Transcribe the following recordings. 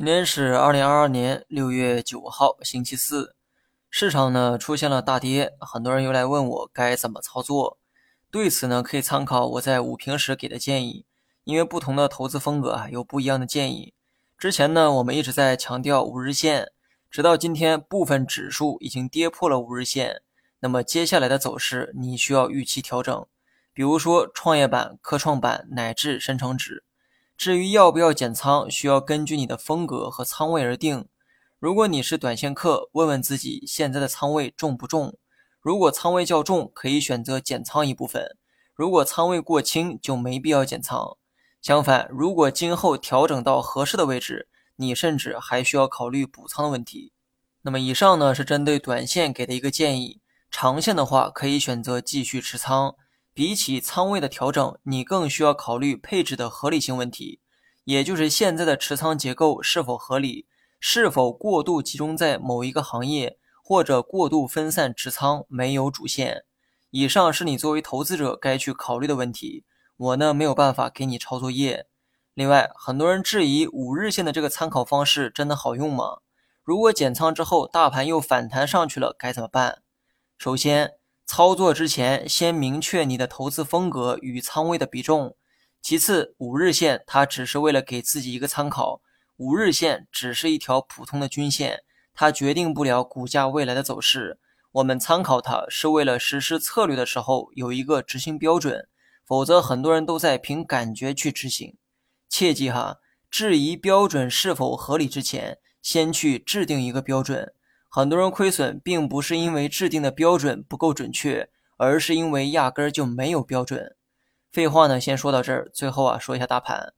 今天是二零二二年六月九号，星期四，市场呢出现了大跌，很多人又来问我该怎么操作。对此呢，可以参考我在午评时给的建议，因为不同的投资风格啊有不一样的建议。之前呢，我们一直在强调五日线，直到今天部分指数已经跌破了五日线，那么接下来的走势你需要预期调整，比如说创业板、科创板乃至深成指。至于要不要减仓，需要根据你的风格和仓位而定。如果你是短线客，问问自己现在的仓位重不重？如果仓位较重，可以选择减仓一部分；如果仓位过轻，就没必要减仓。相反，如果今后调整到合适的位置，你甚至还需要考虑补仓的问题。那么，以上呢是针对短线给的一个建议，长线的话可以选择继续持仓。比起仓位的调整，你更需要考虑配置的合理性问题，也就是现在的持仓结构是否合理，是否过度集中在某一个行业，或者过度分散持仓，没有主线。以上是你作为投资者该去考虑的问题。我呢没有办法给你抄作业。另外，很多人质疑五日线的这个参考方式真的好用吗？如果减仓之后大盘又反弹上去了，该怎么办？首先。操作之前，先明确你的投资风格与仓位的比重。其次，五日线它只是为了给自己一个参考，五日线只是一条普通的均线，它决定不了股价未来的走势。我们参考它是为了实施策略的时候有一个执行标准，否则很多人都在凭感觉去执行。切记哈，质疑标准是否合理之前，先去制定一个标准。很多人亏损，并不是因为制定的标准不够准确，而是因为压根儿就没有标准。废话呢，先说到这儿。最后啊，说一下大盘，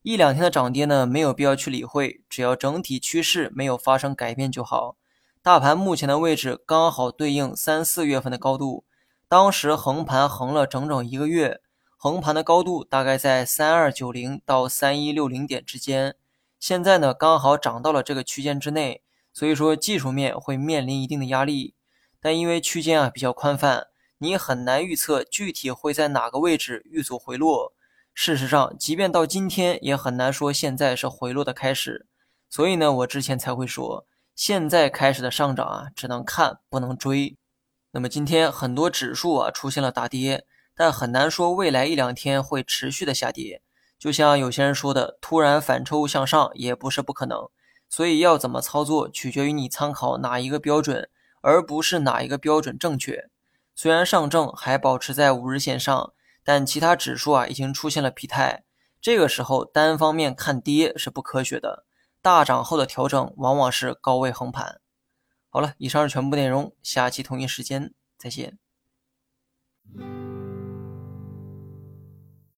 一两天的涨跌呢，没有必要去理会，只要整体趋势没有发生改变就好。大盘目前的位置刚好对应三四月份的高度，当时横盘横了整整一个月，横盘的高度大概在三二九零到三一六零点之间，现在呢，刚好涨到了这个区间之内。所以说技术面会面临一定的压力，但因为区间啊比较宽泛，你很难预测具体会在哪个位置遇阻回落。事实上，即便到今天也很难说现在是回落的开始。所以呢，我之前才会说，现在开始的上涨啊，只能看不能追。那么今天很多指数啊出现了大跌，但很难说未来一两天会持续的下跌。就像有些人说的，突然反抽向上也不是不可能。所以要怎么操作，取决于你参考哪一个标准，而不是哪一个标准正确。虽然上证还保持在五日线上，但其他指数啊已经出现了疲态。这个时候单方面看跌是不科学的。大涨后的调整往往是高位横盘。好了，以上是全部内容，下期同一时间再见。